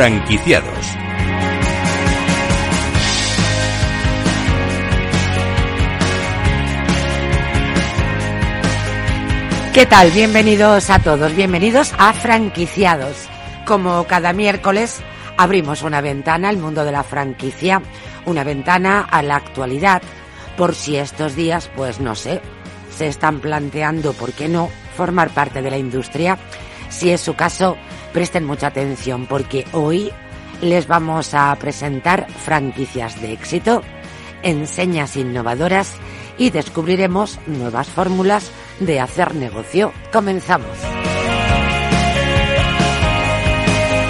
Franquiciados. ¿Qué tal? Bienvenidos a todos, bienvenidos a Franquiciados. Como cada miércoles abrimos una ventana al mundo de la franquicia, una ventana a la actualidad, por si estos días, pues no sé, se están planteando, ¿por qué no?, formar parte de la industria. Si es su caso, presten mucha atención porque hoy les vamos a presentar franquicias de éxito, enseñas innovadoras y descubriremos nuevas fórmulas de hacer negocio. Comenzamos.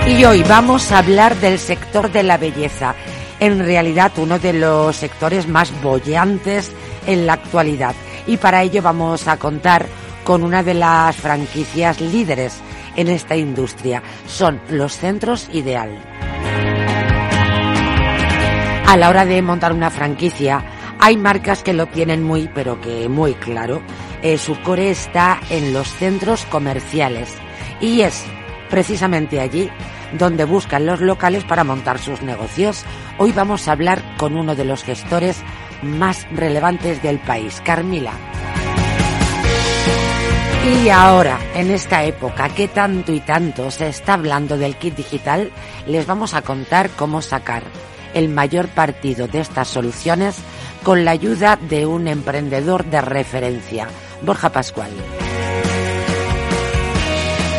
Y hoy vamos a hablar del sector de la belleza, en realidad uno de los sectores más bollantes en la actualidad. Y para ello vamos a contar con una de las franquicias líderes en esta industria. Son los centros ideal. A la hora de montar una franquicia, hay marcas que lo tienen muy, pero que muy claro. Eh, su core está en los centros comerciales y es precisamente allí donde buscan los locales para montar sus negocios. Hoy vamos a hablar con uno de los gestores más relevantes del país, Carmila. Y ahora, en esta época que tanto y tanto se está hablando del kit digital, les vamos a contar cómo sacar el mayor partido de estas soluciones con la ayuda de un emprendedor de referencia, Borja Pascual.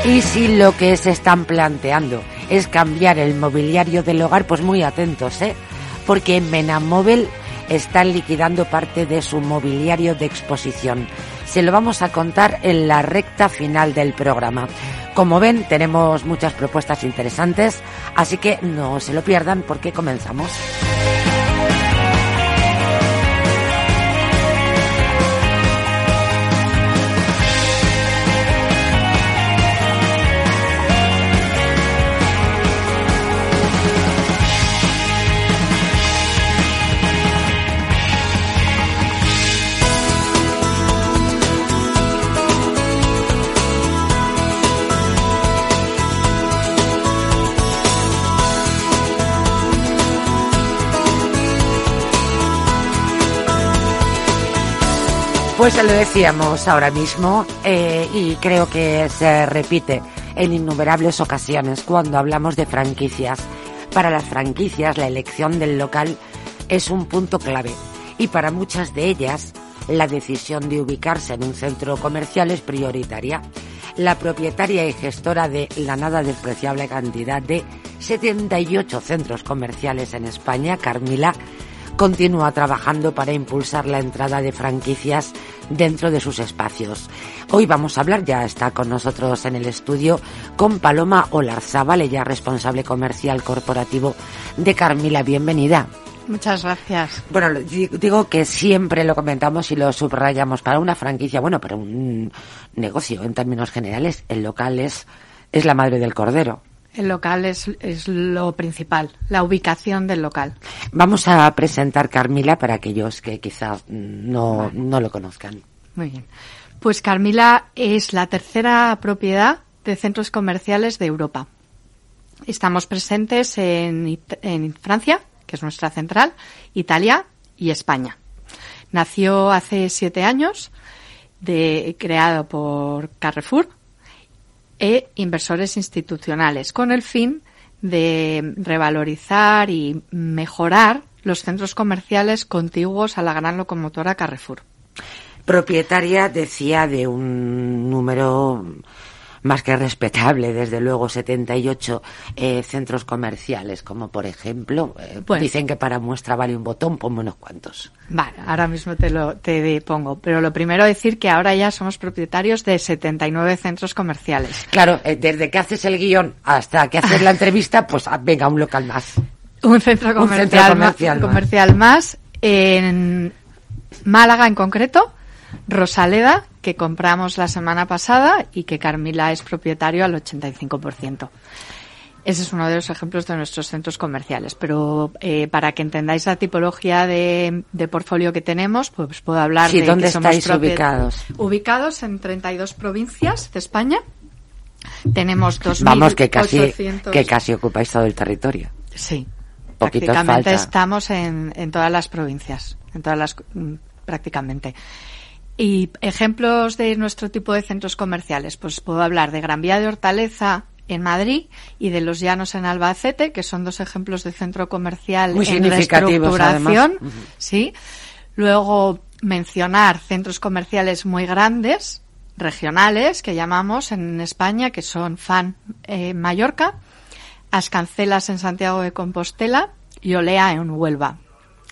Y si lo que se están planteando es cambiar el mobiliario del hogar, pues muy atentos, ¿eh? Porque en Menamóvil están liquidando parte de su mobiliario de exposición. Se lo vamos a contar en la recta final del programa. Como ven, tenemos muchas propuestas interesantes, así que no se lo pierdan porque comenzamos. Pues lo decíamos ahora mismo eh, y creo que se repite en innumerables ocasiones cuando hablamos de franquicias. Para las franquicias la elección del local es un punto clave y para muchas de ellas la decisión de ubicarse en un centro comercial es prioritaria. La propietaria y gestora de la nada despreciable cantidad de 78 centros comerciales en España, Carmila, continúa trabajando para impulsar la entrada de franquicias dentro de sus espacios. Hoy vamos a hablar, ya está con nosotros en el estudio, con Paloma Olarzábal, ella responsable comercial corporativo de Carmila. Bienvenida. Muchas gracias. Bueno, digo que siempre lo comentamos y lo subrayamos para una franquicia, bueno, para un negocio en términos generales, el local es, es la madre del cordero. El local es, es, lo principal, la ubicación del local. Vamos a presentar Carmila para aquellos que quizás no, no lo conozcan. Muy bien. Pues Carmila es la tercera propiedad de centros comerciales de Europa. Estamos presentes en, en Francia, que es nuestra central, Italia y España. Nació hace siete años, de, creado por Carrefour, e inversores institucionales, con el fin de revalorizar y mejorar los centros comerciales contiguos a la gran locomotora Carrefour. Propietaria, decía, de un número más que respetable, desde luego, 78 eh, centros comerciales, como por ejemplo, eh, dicen que para muestra vale un botón, ponme unos cuantos. Vale, ahora mismo te lo te pongo, pero lo primero decir que ahora ya somos propietarios de 79 centros comerciales. Claro, eh, desde que haces el guion hasta que haces la entrevista, pues ah, venga, un local más. Un centro comercial, un centro comercial, más, comercial más en Málaga en concreto Rosaleda, que compramos la semana pasada y que Carmila es propietario al 85%. Ese es uno de los ejemplos de nuestros centros comerciales. Pero eh, para que entendáis la tipología de, de portfolio que tenemos, pues puedo hablar sí, de ¿dónde estáis ubicados? Ubicados en 32 provincias de España Tenemos dos Vamos, que casi, que casi ocupáis todo el territorio. Sí. prácticamente estamos en, en todas las provincias, en todas las, mm, prácticamente. Y ejemplos de nuestro tipo de centros comerciales, pues puedo hablar de Gran Vía de Hortaleza en Madrid y de Los Llanos en Albacete, que son dos ejemplos de centro comercial Muy en reestructuración. Sí. Luego mencionar centros comerciales muy grandes, regionales, que llamamos en España, que son FAN en Mallorca, Ascancelas en Santiago de Compostela y Olea en Huelva.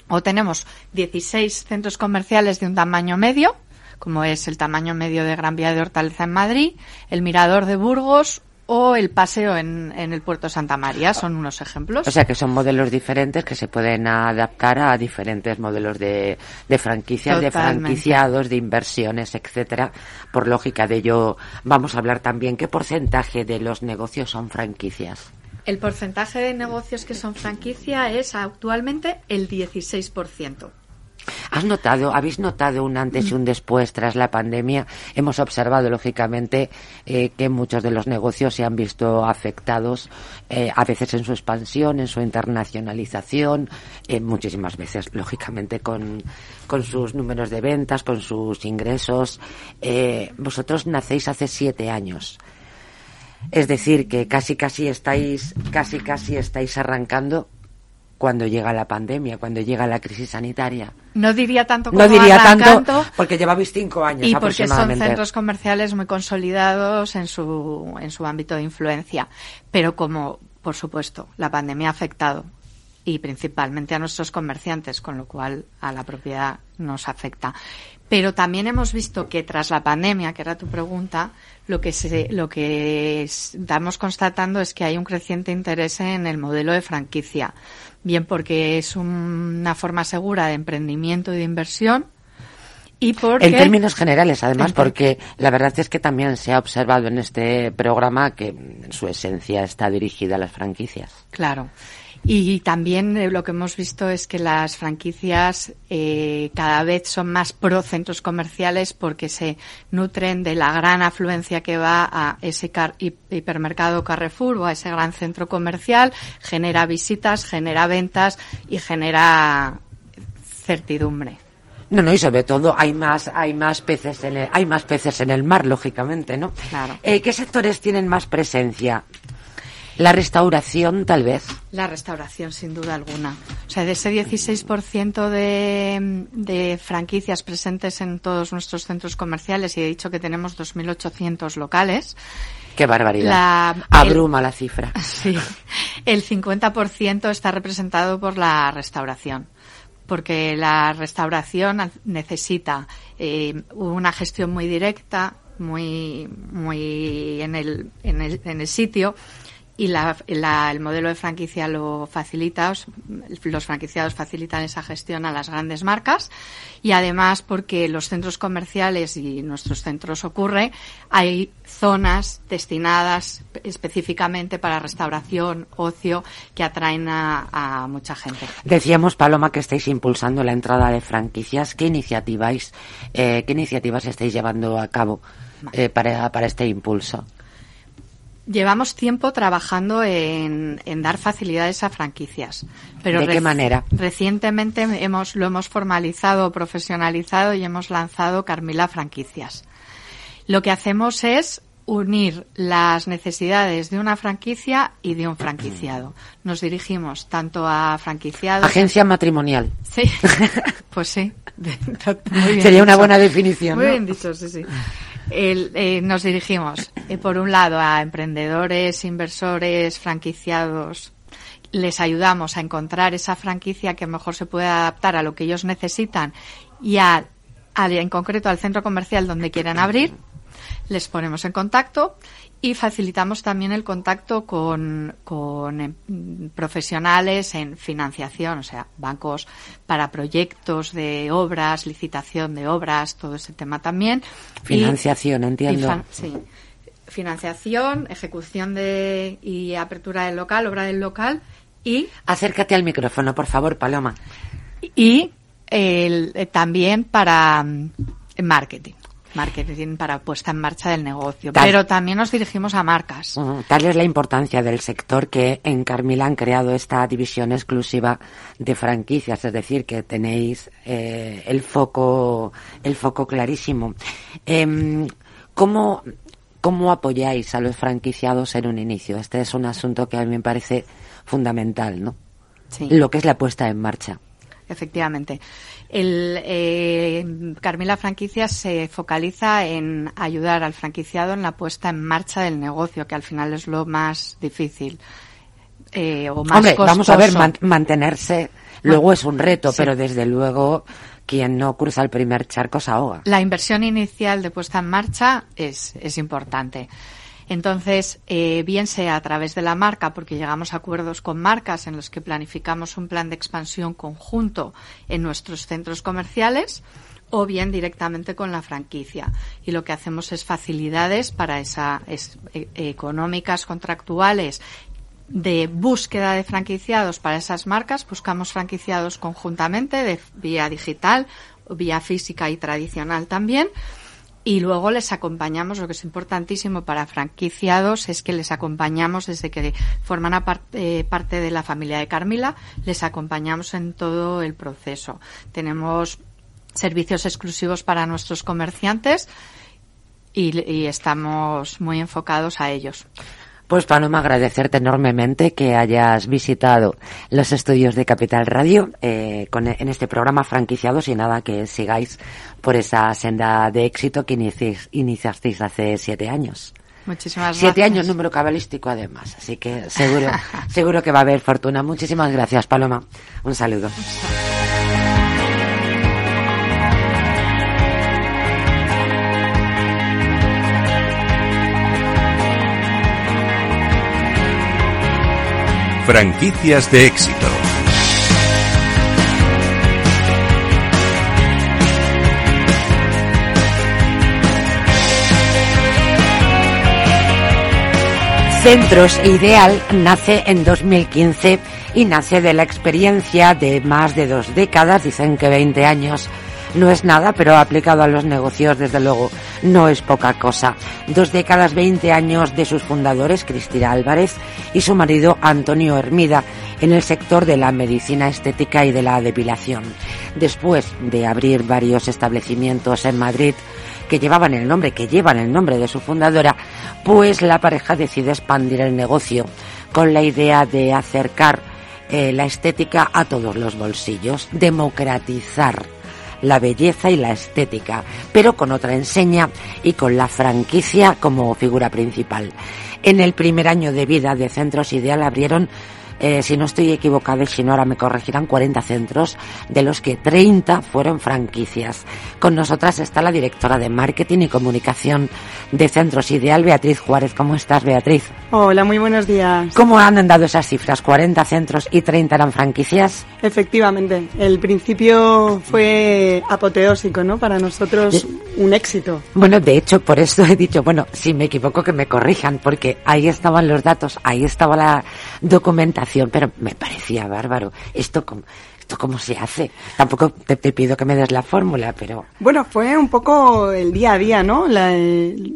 O tenemos 16 centros comerciales de un tamaño medio, como es el tamaño medio de Gran Vía de Hortaleza en Madrid, el Mirador de Burgos o el paseo en, el puerto Santa María son unos ejemplos. O sea que son modelos diferentes que se pueden adaptar a diferentes modelos de, de franquicias, de franquiciados, de inversiones, etcétera. Por lógica de ello, vamos a hablar también qué porcentaje de los negocios son franquicias. El porcentaje de negocios que son franquicia es actualmente el 16%. ¿Has notado, habéis notado un antes y un después tras la pandemia? Hemos observado, lógicamente, eh, que muchos de los negocios se han visto afectados, eh, a veces en su expansión, en su internacionalización, eh, muchísimas veces, lógicamente, con, con sus números de ventas, con sus ingresos. vosotros nacéis hace siete años. Es decir, que casi casi estáis, casi casi estáis arrancando cuando llega la pandemia, cuando llega la crisis sanitaria. No diría tanto como No diría tanto porque llevabais cinco años y porque son centros comerciales muy consolidados en su en su ámbito de influencia, pero como por supuesto la pandemia ha afectado y principalmente a nuestros comerciantes, con lo cual a la propiedad nos afecta. Pero también hemos visto que tras la pandemia, que era tu pregunta, lo que se, lo que estamos constatando es que hay un creciente interés en el modelo de franquicia bien porque es una forma segura de emprendimiento y de inversión, y porque, en términos generales, además, porque la verdad es que también se ha observado en este programa que en su esencia está dirigida a las franquicias. Claro. Y también eh, lo que hemos visto es que las franquicias eh, cada vez son más pro centros comerciales porque se nutren de la gran afluencia que va a ese hipermercado Carrefour o a ese gran centro comercial, genera visitas, genera ventas y genera certidumbre. No, no, y sobre todo hay más, hay más peces en el, hay más peces en el mar, lógicamente, ¿no? Claro. Eh, ¿Qué sectores tienen más presencia? La restauración, tal vez. La restauración, sin duda alguna. O sea, de ese 16% de, de franquicias presentes en todos nuestros centros comerciales, y he dicho que tenemos 2.800 locales. Qué barbaridad. Abruma la cifra. Sí. El 50% está representado por la restauración porque la restauración necesita eh, una gestión muy directa, muy, muy en el, en el, en el sitio y la, el modelo de franquicia lo facilita, los franquiciados facilitan esa gestión a las grandes marcas y además porque los centros comerciales y nuestros centros ocurre, hay zonas destinadas específicamente para restauración, ocio, que atraen a, mucha gente. Decíamos, Paloma, que estáis impulsando la entrada de franquicias. ¿Qué iniciativas, eh, qué iniciativas estáis llevando a cabo eh, para, para este impulso? Llevamos tiempo trabajando en, dar facilidades a franquicias. Pero ¿De qué manera? Recientemente hemos, lo hemos formalizado, profesionalizado y hemos lanzado Carmila Franquicias. Lo que hacemos es unir las necesidades de una franquicia y de un franquiciado. Nos dirigimos tanto a franquiciados. Agencia matrimonial. Sí, pues sí. Sería una buena definición. Muy bien dicho, sí, sí. Eh, nos dirigimos, eh, por un lado, a emprendedores, inversores, franquiciados. Les ayudamos a encontrar esa franquicia que mejor se puede adaptar a lo que ellos necesitan y a, en concreto al centro comercial donde quieran abrir. Les ponemos en contacto y facilitamos también el contacto con, con em, profesionales en financiación, o sea, bancos para proyectos de obras, licitación de obras, todo ese tema también. Financiación, entiendo. sí. Financiación, ejecución de y apertura del local, obra del local y. Acércate al micrófono, por favor, Paloma. Y el, eh, también para mm, marketing. Marketing para puesta en marcha del negocio. Pero también nos dirigimos a marcas. Tal es la importancia del sector que en Carmila han creado esta división exclusiva de franquicias, es decir, que tenéis eh, el foco el foco clarísimo. Eh, ¿Cómo cómo apoyáis a los franquiciados en un inicio? Este es un asunto que a mí me parece fundamental, ¿no? Sí. Lo que es la puesta en marcha. Efectivamente. El, eh, Carmila Franquicias se focaliza en ayudar al franquiciado en la puesta en marcha del negocio, que al final es lo más difícil. Eh, o más Hombre, vamos a ver, mantenerse luego es un reto, pero desde luego quien no cruza el primer charco se ahoga. La inversión inicial de puesta en marcha es, es importante. Entonces, eh, bien sea a través de la marca, porque llegamos a acuerdos con marcas en los que planificamos un plan de expansión conjunto en nuestros centros comerciales, o bien directamente con la franquicia. Y lo que hacemos es facilidades para esa e, económicas, contractuales de búsqueda de franquiciados para esas marcas. Buscamos franquiciados conjuntamente de vía digital, vía física y tradicional también y luego les acompañamos, lo que es importantísimo para franquiciados es que les acompañamos desde que forman eh, parte de la familia de Carmila, les acompañamos en todo el proceso. Tenemos servicios exclusivos para nuestros comerciantes y estamos muy enfocados a ellos. Pues Paloma, agradecerte enormemente que hayas visitado los estudios de Capital Radio eh, con, en este programa franquiciados y nada, que sigáis por esa senda de éxito que iniciasteis hace siete años. Muchísimas gracias. Siete años, número cabalístico además, así que seguro, seguro que va a haber fortuna. Muchísimas gracias, Paloma. Un saludo. Franquicias de éxito. Centros Ideal nace en 2015 y nace de la experiencia de más de dos décadas, dicen que 20 años, no es nada, pero aplicado a los negocios, desde luego, no es poca cosa. Dos décadas, veinte años de sus fundadores, Cristina Álvarez y su marido Antonio Hermida, en el sector de la medicina estética y de la depilación. Después de abrir varios establecimientos en Madrid, que llevaban el nombre, que llevan el nombre de su fundadora, pues la pareja decide expandir el negocio con la idea de acercar eh, la estética a todos los bolsillos, democratizar la belleza y la estética, pero con otra enseña y con la franquicia como figura principal. En el primer año de vida de Centros Ideal abrieron eh, si no estoy equivocada y si no ahora me corregirán, 40 centros, de los que 30 fueron franquicias. Con nosotras está la directora de Marketing y Comunicación de Centros Ideal, Beatriz Juárez. ¿Cómo estás, Beatriz? Hola, muy buenos días. ¿Cómo han andado esas cifras? ¿40 centros y 30 eran franquicias? Efectivamente, el principio fue apoteósico, ¿no? Para nosotros un éxito. Bueno, de hecho, por eso he dicho, bueno, si me equivoco que me corrijan, porque ahí estaban los datos, ahí estaba la documentación, pero me parecía bárbaro. Esto como ¿esto cómo se hace? Tampoco te, pido que me des la fórmula, pero... Bueno, fue un poco el día a día, ¿no?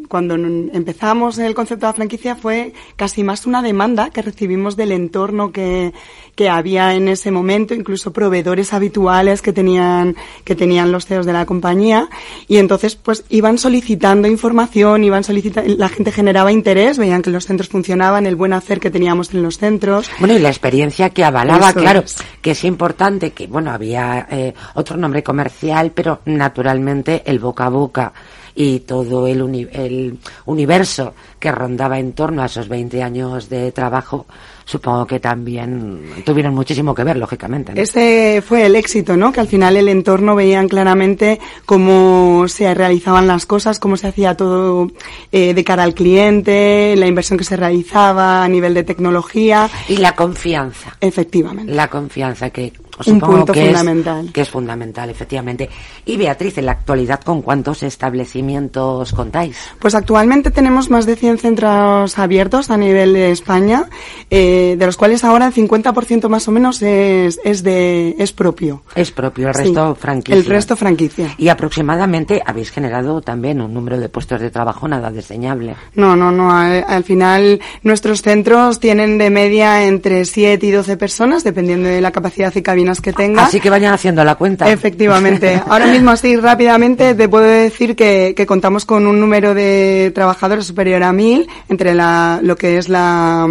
cuando empezamos el concepto de la franquicia fue casi más una demanda que recibimos del entorno que, que había en ese momento, incluso proveedores habituales que tenían, que tenían los CEOs de la compañía, y entonces pues iban solicitando información, iban solicitando, la gente generaba interés, veían que los centros funcionaban, el buen hacer que teníamos en los centros. Bueno, y la experiencia que avalaba, claro, que es importante que, bueno, había eh, otro nombre comercial, pero naturalmente el boca a boca y todo el, el universo que rondaba en torno a esos 20 años de trabajo supongo que también tuvieron muchísimo que ver, lógicamente. Ese fue el éxito, ¿no? Que al final el entorno veían claramente cómo se realizaban las cosas, cómo se hacía todo eh, de cara al cliente, la inversión que se realizaba a nivel de tecnología. Y la confianza. Efectivamente. La confianza que, un supongo punto que fundamental. Es, que es fundamental, efectivamente. Y Beatriz, en la actualidad, ¿con cuántos establecimientos contáis? Pues actualmente tenemos más de 100 centros abiertos a nivel de España, eh, de los cuales ahora el 50% más o menos es, es, de, es propio. Es propio, el resto Sí, franquicia. El resto franquicia. Y aproximadamente habéis generado también un número de puestos de trabajo nada desdeñable. No, no, no. Al, al final nuestros centros tienen de media entre 7 y 12 personas, dependiendo de la capacidad y que tenga. Así que vayan haciendo la cuenta. Efectivamente. Ahora mismo, así rápidamente, te puedo decir que, que contamos con un número de trabajadores superior a mil, entre la, lo que es la,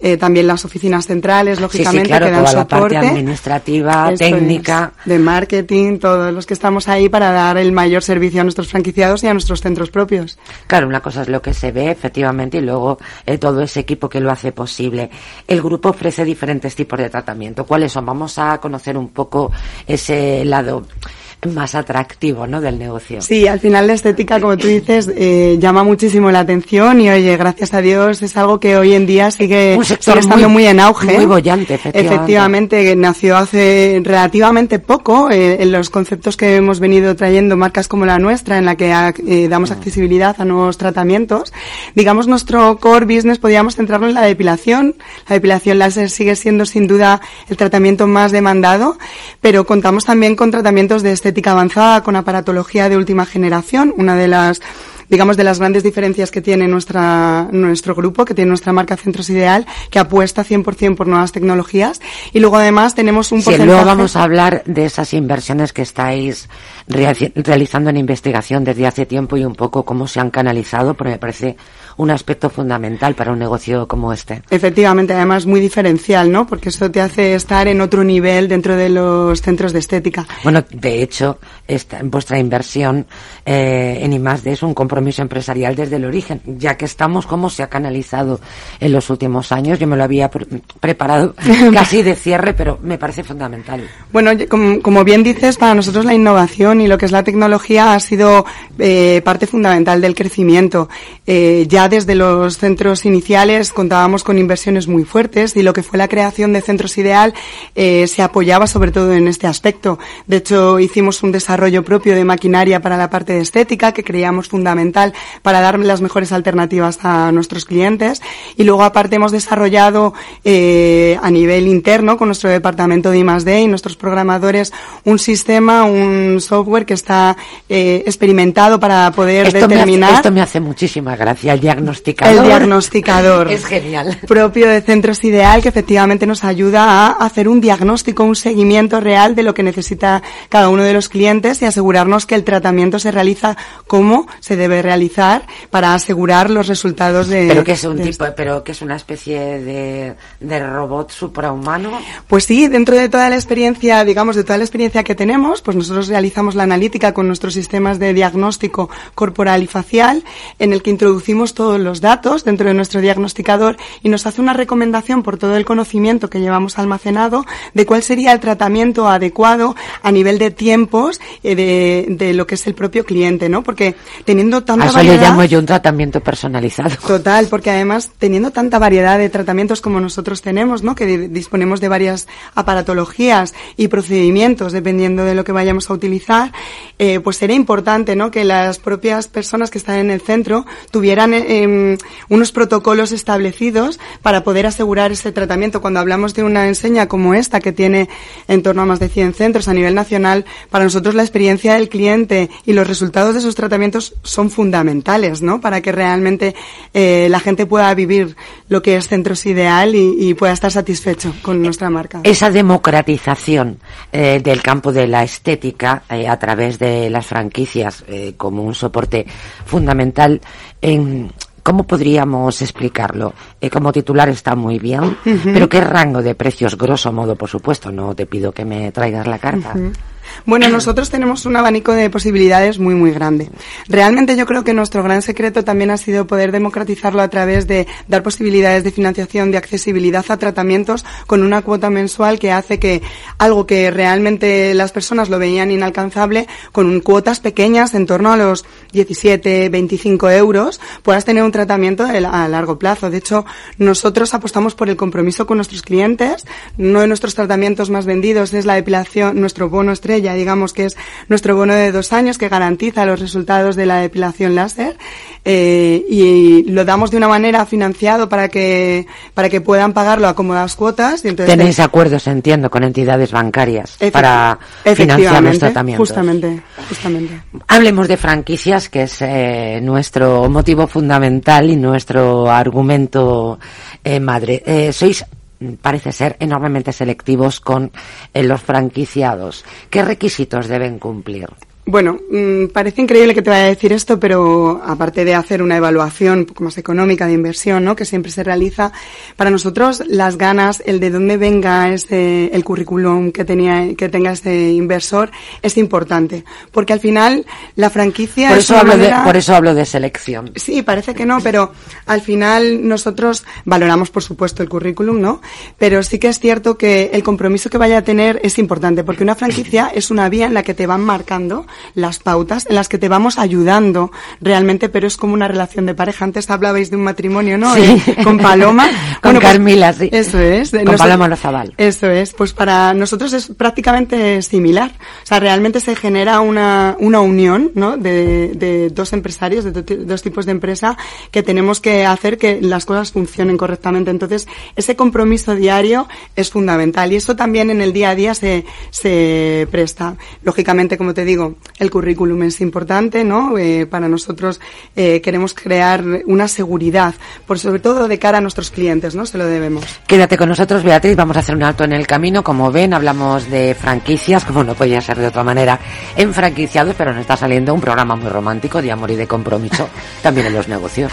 eh, también las oficinas centrales, lógicamente, sí, claro, que dan toda la soporte. parte administrativa, Esto técnica. es, de marketing, todos los que estamos ahí para dar el mayor servicio a nuestros franquiciados y a nuestros centros propios. Claro, una cosa es lo que se ve, efectivamente, y luego eh, todo ese equipo que lo hace posible. El grupo ofrece diferentes tipos de tratamiento. ¿Cuáles son? Vamos a conocer un poco ese lado más atractivo, ¿no? Del negocio. Sí, al final la estética, como tú dices, eh, llama muchísimo la atención y oye, gracias a Dios es algo que hoy en día sigue, sigue estando muy- muy, en auge. muy bollante, efectivamente. Efectivamente, nació hace relativamente poco eh, en los conceptos que hemos venido trayendo marcas como la nuestra, en la que eh, damos accesibilidad a nuevos tratamientos. Digamos, nuestro core business podríamos centrarlo en la depilación. La depilación láser sigue siendo sin duda el tratamiento más demandado, pero contamos también con tratamientos de estética avanzada, con aparatología de última generación, una de las digamos, de las grandes diferencias que tiene nuestra, nuestro grupo, que tiene nuestra marca Centros Ideal, que apuesta 100% por nuevas tecnologías. Y luego además tenemos un Sí, porcentaje... luego vamos a hablar de esas inversiones que estáis rea- realizando en investigación desde hace tiempo y un poco cómo se han canalizado, porque me parece un aspecto fundamental para un negocio como este. Efectivamente, además muy diferencial, ¿no? Porque eso te hace estar en otro nivel dentro de los centros de estética. Bueno, de hecho, esta, vuestra inversión eh, en I+D es un compromiso empresarial desde el origen, ya que estamos cómo se ha canalizado en los últimos años. Yo me lo había pre- preparado casi de cierre, pero me parece fundamental. Bueno, como, como bien dices, para nosotros la innovación y lo que es la tecnología ha sido eh, parte fundamental del crecimiento. Eh, ya desde los centros iniciales contábamos con inversiones muy fuertes y lo que fue la creación de Centros Ideal eh, se apoyaba sobre todo en este aspecto. De hecho, hicimos un desarrollo propio de maquinaria para la parte de estética que creíamos fundamental para dar las mejores alternativas a nuestros clientes y luego aparte hemos desarrollado eh, a nivel interno con nuestro departamento de I+D y nuestros programadores un sistema, un software que está eh, experimentado para poder Esto me, hace, determinar esto me hace muchísima gracia, el diagnosticador. el diagnosticador. Es genial. Propio de Centros Ideal, que efectivamente nos ayuda a hacer un diagnóstico, un seguimiento real de lo que necesita cada uno de los clientes y asegurarnos que el tratamiento se realiza como se debe realizar para asegurar los resultados de. Pero que es un tipo, pero que es una especie de, de robot suprahumano. Pues sí, dentro de toda la experiencia, digamos, de toda la experiencia que tenemos, pues nosotros realizamos la analítica con nuestros sistemas de diagnóstico corporal y facial, en el que introducimos todos los datos dentro de nuestro diagnosticador y nos hace una recomendación por todo el conocimiento que llevamos almacenado de cuál sería el tratamiento adecuado a nivel de tiempos eh, de, de lo que es el propio cliente, ¿no? Porque teniendo tanta A eso le variedad... llamo yo un tratamiento personalizado. Total, porque además teniendo tanta variedad de tratamientos como nosotros tenemos, ¿no? Que di- disponemos de varias aparatologías y procedimientos dependiendo de lo que vayamos a utilizar, eh, pues sería importante, ¿no? Que las propias personas que están en el centro tuvieran eh, em, unos protocolos establecidos para poder asegurar ese tratamiento. Cuando hablamos de una enseña como esta que tiene en torno a más de 100 centros a nivel nacional, para nosotros la experiencia del cliente y los resultados de esos tratamientos son fundamentales, ¿no? Para que realmente eh, la gente pueda vivir lo que es Centros Ideal y, y pueda estar satisfecho con nuestra marca. Esa democratización eh, del campo de la estética eh, a través de las franquicias eh, como un soporte fundamental en ¿Cómo podríamos explicarlo? Eh, como titular está muy bien, pero ¿qué rango de precios, grosso modo, por supuesto? No te pido que me traigas la carta. Bueno, nosotros tenemos un abanico de posibilidades muy, muy grande. Realmente yo creo que nuestro gran secreto también ha sido poder democratizarlo a través de dar posibilidades de financiación, de accesibilidad a tratamientos con una cuota mensual que hace que algo que realmente las personas lo veían inalcanzable, con cuotas pequeñas en torno a los 17, 25 euros, puedas tener un tratamiento a largo plazo. De hecho, nosotros apostamos por el compromiso con nuestros clientes. Uno de nuestros tratamientos más vendidos es la depilación, nuestro bono estrella, digamos que es nuestro bono de dos años que garantiza los resultados de la depilación láser eh, y lo damos de una manera financiado para que para que puedan pagarlo a cómodas cuotas. Y entonces Tenéis acuerdos, entiendo, con entidades bancarias para financiar los tratamientos. Justamente, justamente. Hablemos de franquicias, que es eh, nuestro motivo fundamental y nuestro argumento eh, madre. Eh, sois parece ser enormemente selectivos con eh, los franquiciados. ¿Qué requisitos deben cumplir? Bueno, mm, parece increíble que te vaya a decir esto, pero aparte de hacer una evaluación un poco más económica de inversión, ¿no? Que siempre se realiza, para nosotros las ganas, el de dónde venga ese, el currículum que tenía, que tenga ese inversor es importante. Porque al final la franquicia por eso hablo de, por eso hablo de selección. Sí, parece que no, pero al final nosotros valoramos por supuesto el currículum, ¿no? Pero sí que es cierto que el compromiso que vaya a tener es importante, porque una franquicia es una vía en la que te van marcando las pautas en las que te vamos ayudando realmente, pero es como una relación de pareja. Antes hablabais de un matrimonio, ¿no? Sí. Eh, con Paloma. con pues, Carmila, sí. Eso es. Con Paloma Lozabal. Eso es. Pues para nosotros es prácticamente similar. O sea, realmente se genera una, una unión, ¿no? De, de dos empresarios, de dos tipos de empresa que tenemos que hacer que las cosas funcionen correctamente. Entonces, ese compromiso diario es fundamental y eso también en el día a día se, se presta. Lógicamente, como te digo, el currículum es importante, ¿no? Eh, para nosotros eh, queremos crear una seguridad, por sobre todo de cara a nuestros clientes, ¿no? Se lo debemos. Quédate con nosotros, Beatriz. Vamos a hacer un alto en el camino. Como ven, hablamos de franquicias, como no podía ser de otra manera, en franquiciados, pero nos está saliendo un programa muy romántico de amor y de compromiso también en los negocios.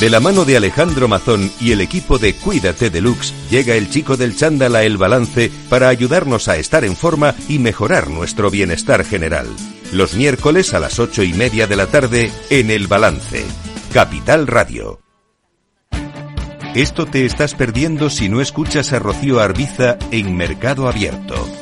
De la mano de Alejandro Mazón y el equipo de Cuídate Deluxe, llega el chico del chándal a El Balance para ayudarnos a estar en forma y mejorar nuestro bienestar general. Los miércoles a las ocho y media de la tarde en El Balance. Capital Radio. Esto te estás perdiendo si no escuchas a Rocío Arbiza en Mercado Abierto.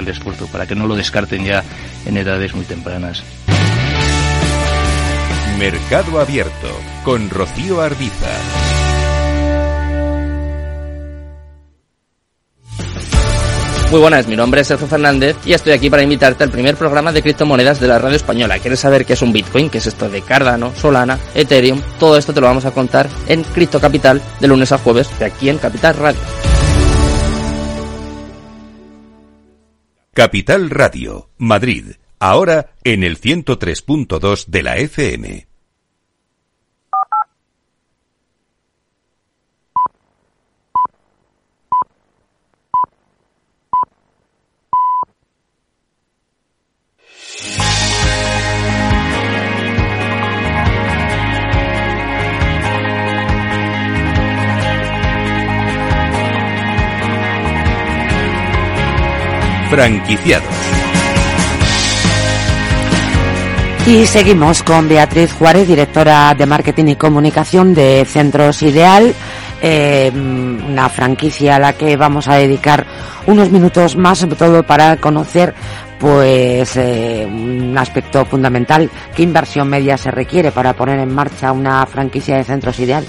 el esfuerzo para que no lo descarten ya en edades muy tempranas. Mercado Abierto con Rocío Arbiza. Muy buenas, mi nombre es Sergio Fernández y estoy aquí para invitarte al primer programa de criptomonedas de la radio española. ¿Quieres saber qué es un Bitcoin? ¿Qué es esto de Cardano, Solana, Ethereum? Todo esto te lo vamos a contar en Cripto Capital de lunes a jueves de aquí en Capital Radio. Capital Radio, Madrid, ahora en el 103.2 de la FM. Franquiciados. Y seguimos con Beatriz Juárez, directora de Marketing y Comunicación de Centros Ideal, eh, una franquicia a la que vamos a dedicar unos minutos más, sobre todo para conocer pues eh, un aspecto fundamental, qué inversión media se requiere para poner en marcha una franquicia de Centros Ideal.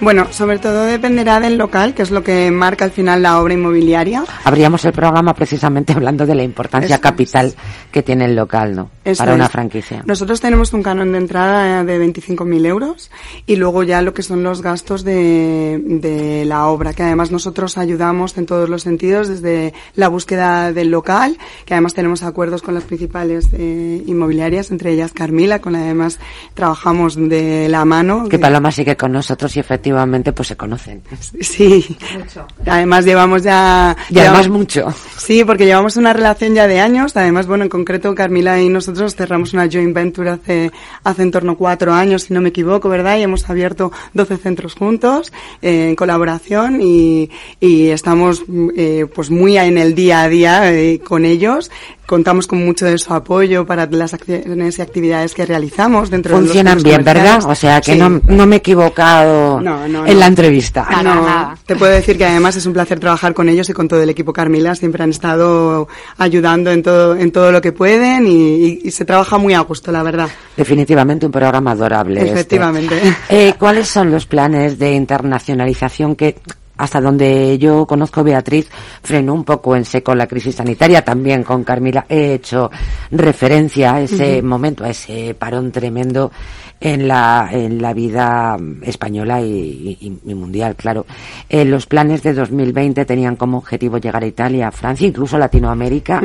Bueno, sobre todo dependerá del local, que es lo que marca al final la obra inmobiliaria. Abríamos el programa precisamente hablando de la importancia capital que tiene el local, ¿no? Para una franquicia. Nosotros tenemos un canon de entrada de 25.000 euros y luego ya lo que son los gastos de, de la obra, que además nosotros ayudamos en todos los sentidos, desde la búsqueda del local, que además tenemos acuerdos con las principales eh, inmobiliarias, entre ellas Carmila, con la además trabajamos de la mano. Que Paloma sigue con nosotros y efectivamente pues se conocen. Sí. Mucho. Además llevamos ya... Y además mucho. Sí, porque llevamos una relación ya de años. Además, bueno, en concreto Carmila y nosotros cerramos una joint venture hace, hace en torno a cuatro años, si no me equivoco, ¿verdad? Y hemos abierto 12 centros juntos eh, en colaboración y, y estamos eh, pues muy en el día a día eh, con ellos contamos con mucho de su apoyo para las acciones y actividades que realizamos dentro Funcionan de los bien, ¿verdad? O sea, que no, no, me he equivocado en la entrevista. no, te puedo decir que además es un placer trabajar con ellos y con todo el equipo Carmila. Siempre han estado ayudando en todo, en todo lo que pueden y, se trabaja muy a gusto, la verdad. Definitivamente un programa adorable. Este. Efectivamente. Eh, ¿Cuáles son los planes de internacionalización que hasta donde yo conozco Beatriz, frenó un poco en seco la crisis sanitaria. También con Carmila he hecho referencia a ese momento, a ese parón tremendo en la, en la vida española y, mundial, claro. Eh, los planes de 2020 tenían como objetivo llegar a Italia, Francia, incluso Latinoamérica.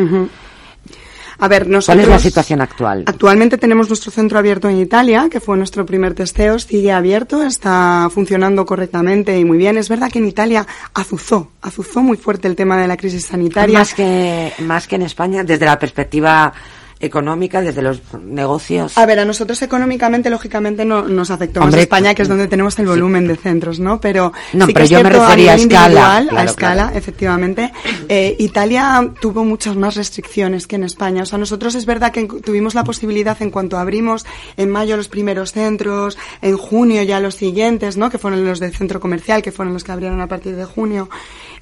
A ver, nosotros, ¿Cuál es la situación actual? Actualmente tenemos nuestro centro abierto en Italia, que fue nuestro primer testeo, sigue abierto, está funcionando correctamente y muy bien. Es verdad que en Italia azuzó, azuzó muy fuerte el tema de la crisis sanitaria. Más que, más que en España, desde la perspectiva económica desde los negocios? A ver, a nosotros económicamente, lógicamente, no nos afectó más España, que es donde tenemos el volumen de centros, ¿no? Pero, no, sí pero que yo me refería a, escala. a escala, efectivamente. Eh, Italia tuvo muchas más restricciones que en España. O sea, nosotros es verdad que tuvimos la posibilidad, en cuanto abrimos en mayo los primeros centros, en junio ya los siguientes, ¿no? Que fueron los del centro comercial, que fueron los que abrieron a partir de junio.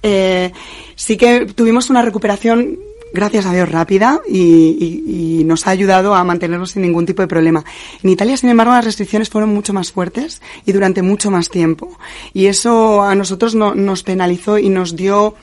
Eh, sí que tuvimos una recuperación gracias a Dios, rápida y, nos ha ayudado a mantenernos sin ningún tipo de problema. En Italia, sin embargo, las restricciones fueron mucho más fuertes y durante mucho más tiempo. Y eso a nosotros no, nos penalizó y nos dio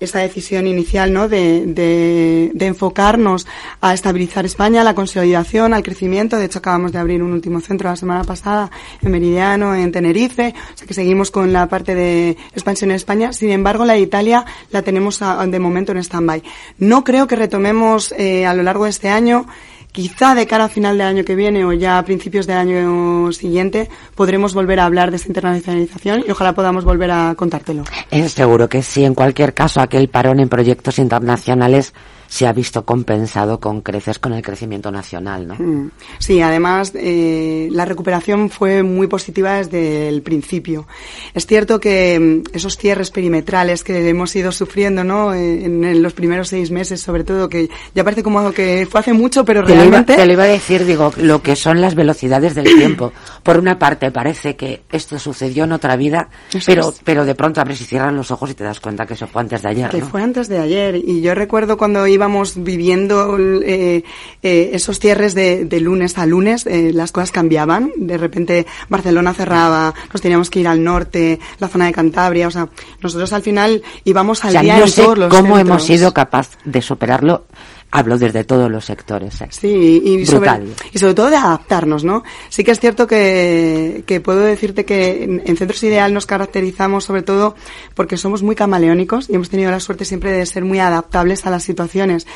esa decisión inicial ¿no? De, de, de, enfocarnos a estabilizar España, la consolidación, al crecimiento. De hecho, acabamos de abrir un último centro la semana pasada en Meridiano, en Tenerife. O sea que seguimos con la parte de expansión en España. Sin embargo, la de Italia la tenemos de momento en stand-by. No creo que retomemos eh, a lo largo de este año quizá de cara a final del año que viene o ya a principios del año siguiente podremos volver a hablar de esta internacionalización y ojalá podamos volver a contártelo. Es seguro que sí. En cualquier caso, aquel parón en proyectos internacionales se ha visto compensado con creces con el crecimiento nacional, ¿no? Mm. Sí, además eh, la recuperación fue muy positiva desde el principio. Es cierto que mm, esos cierres perimetrales que hemos ido sufriendo, ¿no? En, los primeros seis meses, sobre todo, que ya parece como que fue hace mucho, pero realmente. te lo iba a decir, digo, lo que son las velocidades del tiempo. Por una parte, parece que esto sucedió en otra vida, pero, pero de pronto abres y cierras los ojos y te das cuenta que eso fue antes de ayer. Que fue antes de ayer. Y yo recuerdo cuando iba íbamos viviendo eh, eh, esos cierres de, de, lunes a lunes, eh, las cosas cambiaban. De repente Barcelona cerraba, nos teníamos que ir al norte, la zona de Cantabria. O sea, nosotros al final íbamos al día en todos los cómo hemos sido capaz de superarlo hablo desde todos los sectores. ¿eh? Sí, y sobre, y sobre, todo de adaptarnos, ¿no? Sí que es cierto que, que puedo decirte que en, Centros Ideal nos caracterizamos sobre todo porque somos muy camaleónicos y hemos tenido la suerte siempre de ser muy adaptables a las situaciones.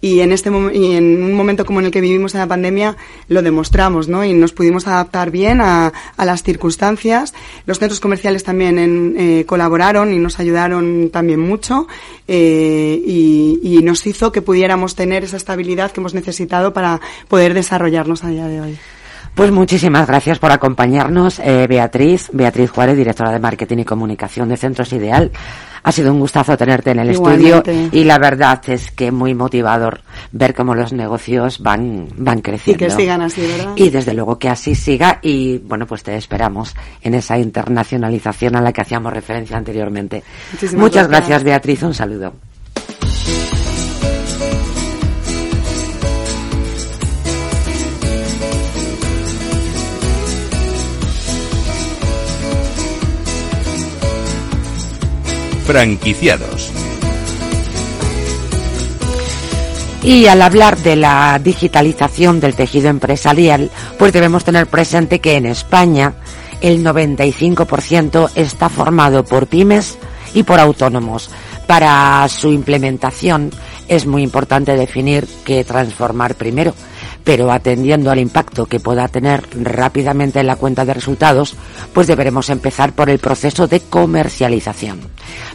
Y en este y en un momento como en el que vivimos en la pandemia lo demostramos, ¿no? Y nos pudimos adaptar bien a, a las circunstancias. Los centros comerciales también en, eh, colaboraron y nos ayudaron también mucho eh, y, y nos hizo que pudiéramos tener tener esa estabilidad que hemos necesitado para poder desarrollarnos a día de hoy. Pues muchísimas gracias por acompañarnos, eh, Beatriz, Beatriz Juárez, directora de Marketing y Comunicación de Centros Ideal. Ha sido un gustazo tenerte en el estudio y la verdad es que muy motivador ver cómo los negocios van, van creciendo. Y que sigan así, ¿verdad? Y desde luego que así siga y bueno, pues te esperamos en esa internacionalización a la que hacíamos referencia anteriormente. Muchas gracias, Beatriz. Un saludo. Franquiciados. Y al hablar de la digitalización del tejido empresarial, pues debemos tener presente que en España el 95% está formado por pymes y por autónomos. Para su implementación es muy importante definir qué transformar primero pero atendiendo al impacto que pueda tener rápidamente en la cuenta de resultados, pues deberemos empezar por el proceso de comercialización.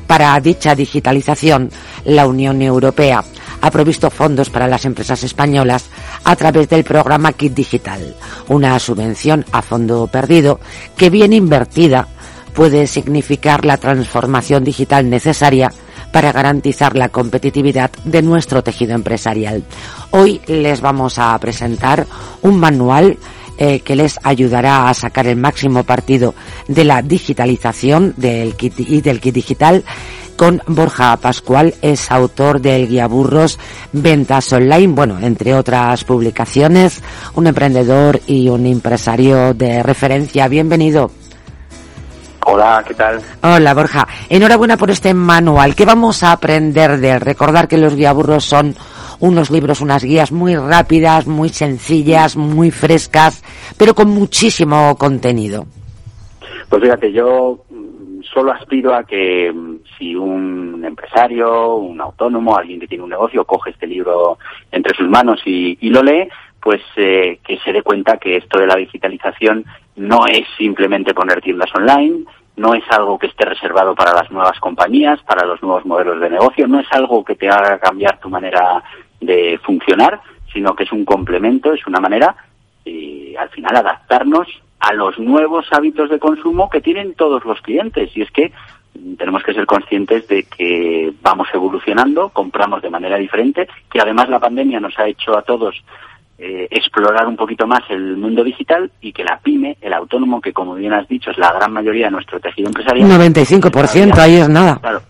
Para dicha digitalización, la Unión Europea ha provisto fondos para las empresas españolas a través del programa Kit Digital, una subvención a fondo perdido que bien invertida puede significar la transformación digital necesaria para garantizar la competitividad de nuestro tejido empresarial. Hoy les vamos a presentar un manual eh, que les ayudará a sacar el máximo partido de la digitalización del kit y del kit digital con Borja Pascual, es autor del guía burros Ventas Online, bueno, entre otras publicaciones, un emprendedor y un empresario de referencia. Bienvenido. Hola, ¿qué tal? Hola, Borja. Enhorabuena por este manual. ¿Qué vamos a aprender de él? Recordar que los guiaburros son unos libros, unas guías muy rápidas, muy sencillas, muy frescas, pero con muchísimo contenido. Pues fíjate, yo mm, solo aspiro a que mm, si un empresario, un autónomo, alguien que tiene un negocio, coge este libro entre sus manos y, lo lee, pues eh, que se dé cuenta que esto de la digitalización no es simplemente poner tiendas online, no es algo que esté reservado para las nuevas compañías, para los nuevos modelos de negocio, no es algo que te haga cambiar tu manera de funcionar, sino que es un complemento, es una manera, y al final, adaptarnos a los nuevos hábitos de consumo que tienen todos los clientes. Y es que tenemos que ser conscientes de que vamos evolucionando, compramos de manera diferente, que además la pandemia nos ha hecho a todos eh, explorar un poquito más el mundo digital y que la pyme, el autónomo, que como bien has dicho es la gran mayoría de nuestro tejido empresarial. 95%, ahí es nada. Claro,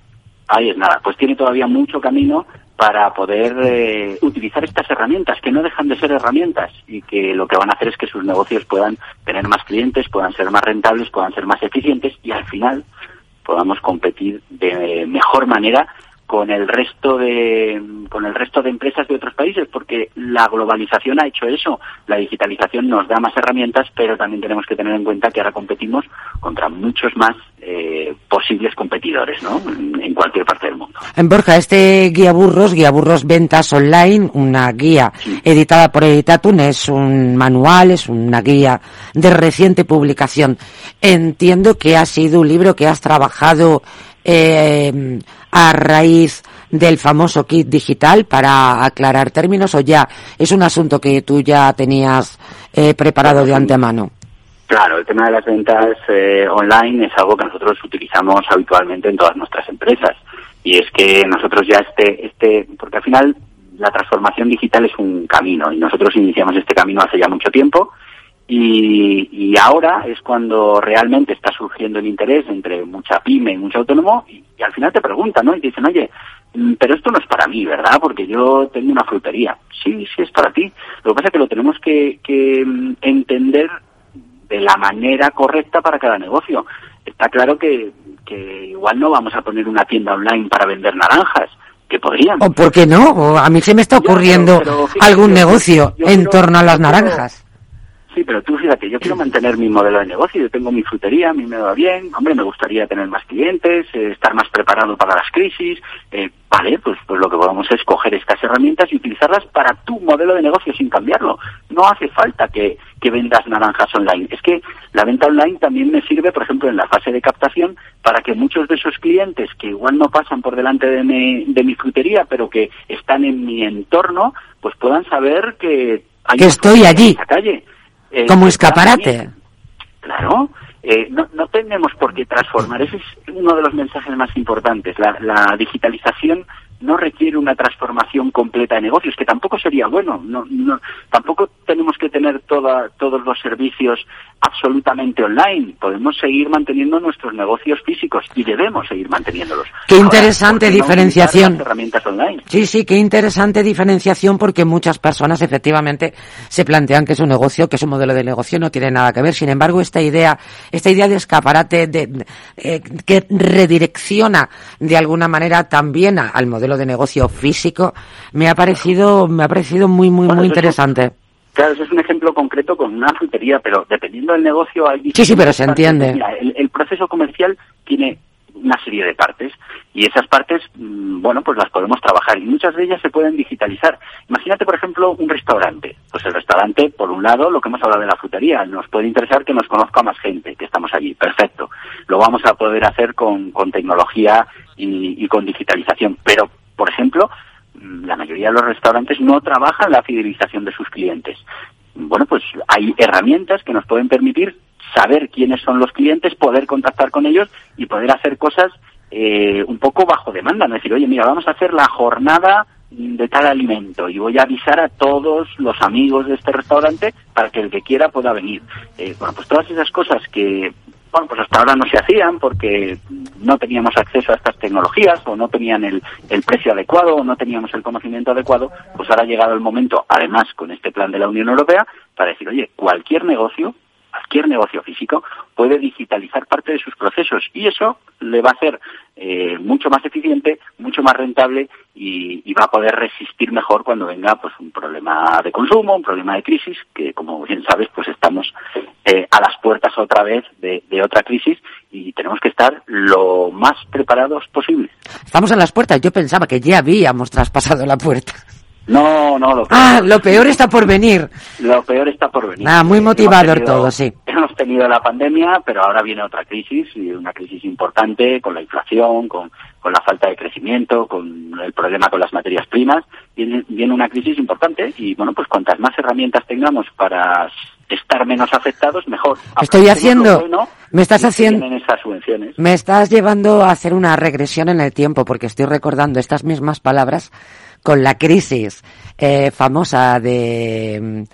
ahí es nada. Pues tiene todavía mucho camino para poder eh, utilizar estas herramientas, que no dejan de ser herramientas y que lo que van a hacer es que sus negocios puedan tener más clientes, puedan ser más rentables, puedan ser más eficientes y al final podamos competir de mejor manera con el resto de con el resto de empresas de otros países porque la globalización ha hecho eso. La digitalización nos da más herramientas pero también tenemos que tener en cuenta que ahora competimos contra muchos más eh, posibles competidores ¿no? en cualquier parte del mundo. En Borja este guía burros guía burros ventas online una guía editada por Editatun es un manual es una guía de reciente publicación. Entiendo que ha sido un libro que has trabajado eh, a raíz del famoso kit digital para aclarar términos o ya es un asunto que tú ya tenías eh, preparado de antemano? Claro, el tema de las ventas eh, online es algo que nosotros utilizamos habitualmente en todas nuestras empresas y es que nosotros ya este, este, porque al final la transformación digital es un camino y nosotros iniciamos este camino hace ya mucho tiempo Y, y ahora es cuando realmente está surgiendo el interés entre mucha pyme y mucho autónomo y, y al final te preguntan, ¿no? Y te dicen, oye, mm, pero esto no es para mí, ¿verdad? Porque yo tengo una frutería. Sí, sí es para ti. Lo que pasa es que lo tenemos que, que mm, entender de la manera correcta para cada negocio. Está claro que, que igual no vamos a poner una tienda online para vender naranjas, que podrían. ¿O por qué no? O a mí se me está ocurriendo pero fíjate, algún negocio yo en torno a las naranjas. Sí, pero tú fíjate, yo quiero mantener mi modelo de negocio, yo tengo mi frutería, a mí me va bien, hombre, me gustaría tener más clientes, eh, estar más preparado para las crisis, eh, vale, pues, pues lo que podemos es coger estas herramientas y utilizarlas para tu modelo de negocio sin cambiarlo. No hace falta que, que vendas naranjas online. Es que la venta online también me sirve, por ejemplo, en la fase de captación, para que muchos de esos clientes que igual no pasan por delante de mi, de mi frutería, pero que están en mi entorno, pues puedan saber que hay Que estoy allí. en esa calle. Eh, Como escaparate. también- Claro, eh, no, no tenemos por qué transformar. Ese es uno de los mensajes más importantes. La, la digitalización no requiere una transformación completa de negocios, que tampoco sería bueno. No, no, tampoco tenemos que tener toda, todos los servicios absolutamente online. Podemos seguir manteniendo nuestros negocios físicos y debemos seguir manteniéndolos. Qué interesante ¿por qué no diferenciación. las herramientas online. Sí, sí, qué interesante diferenciación porque muchas personas efectivamente se plantean que su negocio, que su modelo de negocio no tiene nada que ver. Sin embargo, esta idea, esta idea de escaparate de, eh, que redirecciona de alguna manera también a- al modelo de negocio físico, me ha parecido, me ha parecido muy, muy, Bueno, muy es interesante. Claro, ese es un ejemplo concreto con una frutería, pero dependiendo del negocio hay Sí, sí, pero se partes. entiende. Mira, el, el proceso comercial tiene una serie de partes y esas partes, mm, bueno, pues las podemos trabajar y muchas de ellas se pueden digitalizar. Imagínate, por ejemplo, un restaurante. Pues el restaurante, por un lado, lo que hemos hablado de la frutería, nos puede interesar que nos conozca más gente que estamos allí. Perfecto. Lo vamos a poder hacer con, con tecnología y, y con digitalización. Pero, por ejemplo, la mayoría de los restaurantes no trabajan la fidelización de sus clientes. Bueno, pues hay herramientas que nos pueden permitir saber quiénes son los clientes, poder contactar con ellos y poder hacer cosas eh, un poco bajo demanda. No decir, oye, mira, vamos a hacer la jornada de tal alimento y voy a avisar a todos los amigos de este restaurante para que el que quiera pueda venir. Eh, bueno, pues todas esas cosas que bueno, pues hasta ahora no se hacían porque no teníamos acceso a estas tecnologías o no tenían el, el precio adecuado o no teníamos el conocimiento adecuado, pues ahora ha llegado el momento, además con este plan de la Unión Europea, para decir, oye, cualquier negocio, cualquier negocio físico puede digitalizar parte de sus procesos y eso le va a hacer eh, mucho más eficiente, mucho más rentable y, va a poder resistir mejor cuando venga pues un problema de consumo, un problema de crisis, que como bien sabes pues estamos eh, a las puertas otra vez de, de otra crisis y tenemos que estar lo más preparados posible. Estamos en las puertas. Yo pensaba que ya habíamos traspasado la puerta. No, no, lo Ah, lo peor está por venir. Lo peor está por venir. Ah, muy motivador tenido- todo, sí. Hemos tenido la pandemia, pero ahora viene otra crisis, y una crisis importante con la inflación, con, con la falta de crecimiento, con el problema con las materias primas. Viene, viene una crisis importante y, bueno, pues cuantas más herramientas tengamos para estar menos afectados, mejor. Estoy haciendo- bueno me estás haciendo- vienen esas subvenciones. Me estás llevando a hacer una regresión en el tiempo porque estoy recordando estas mismas palabras con la crisis eh, famosa de,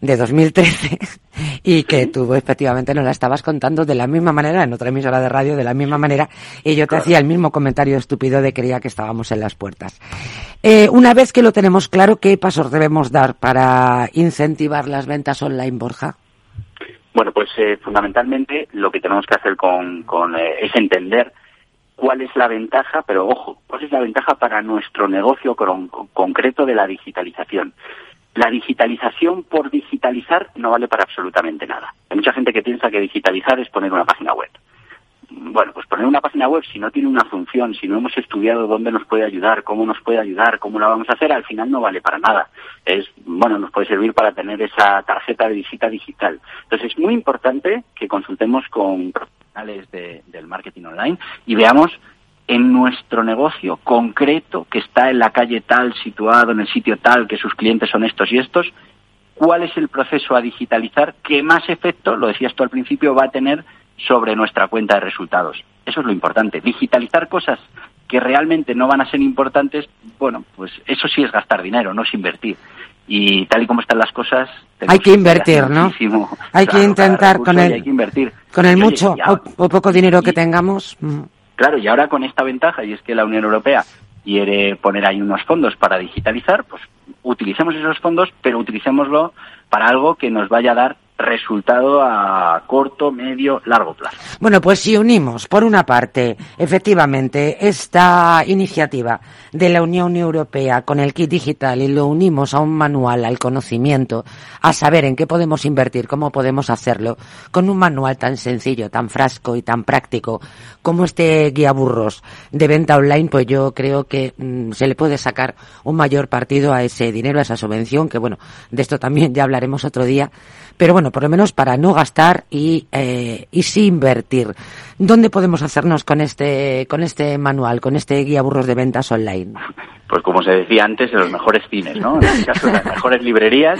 de 2013 y que tú efectivamente nos la estabas contando de la misma manera en otra emisora de radio, de la misma manera y yo te hacía el mismo comentario estúpido de creía que estábamos en las puertas. Eh, una vez que lo tenemos claro, ¿qué pasos debemos dar para incentivar las ventas online, Borja? Bueno, pues eh, fundamentalmente lo que tenemos que hacer con, con, eh, es entender cuál es la ventaja, pero ojo, cuál es la ventaja para nuestro negocio con- con- concreto de la digitalización. La digitalización por digitalizar no vale para absolutamente nada. Hay mucha gente que piensa que digitalizar es poner una página web. Bueno, pues poner una página web, si no tiene una función, si no hemos estudiado dónde nos puede ayudar, cómo nos puede ayudar, cómo la vamos a hacer, al final no vale para nada. Es, bueno, nos puede servir para tener esa tarjeta de visita digital. Entonces es muy importante que consultemos con profesionales de- del marketing online y veamos en nuestro negocio concreto que está en la calle tal, situado en el sitio tal, que sus clientes son estos y estos, cuál es el proceso a digitalizar que más efecto, lo decías tú al principio, va a tener sobre nuestra cuenta de resultados. Eso es lo importante. Digitalizar cosas que realmente no van a ser importantes, bueno, pues eso sí es gastar dinero, no es invertir. Y tal y como están las cosas hay que invertir, ¿no? Hay que intentar con el con el mucho o, poco dinero que tengamos. Mm. Claro, y ahora con esta ventaja y es que la Unión Europea quiere poner ahí unos fondos para digitalizar, pues utilicemos esos fondos, pero utilicémoslo para algo que nos vaya a dar resultado a corto, medio, largo plazo. Bueno, pues si unimos, por una parte, efectivamente, esta iniciativa de la Unión Europea con el kit digital y lo unimos a un manual, al conocimiento, a saber en qué podemos invertir, cómo podemos hacerlo, con un manual tan sencillo, tan frasco y tan práctico como este guía burros de venta online, pues yo creo que mm, se le puede sacar un mayor partido a ese dinero, a esa subvención, que bueno, de esto también ya hablaremos otro día, pero bueno, por lo menos para no gastar y, eh, y sí invertir. ¿Dónde podemos hacernos con este, con este manual, con este guía burros de ventas online? Pues como se decía antes, en los mejores cines, ¿no? En este caso, en las mejores librerías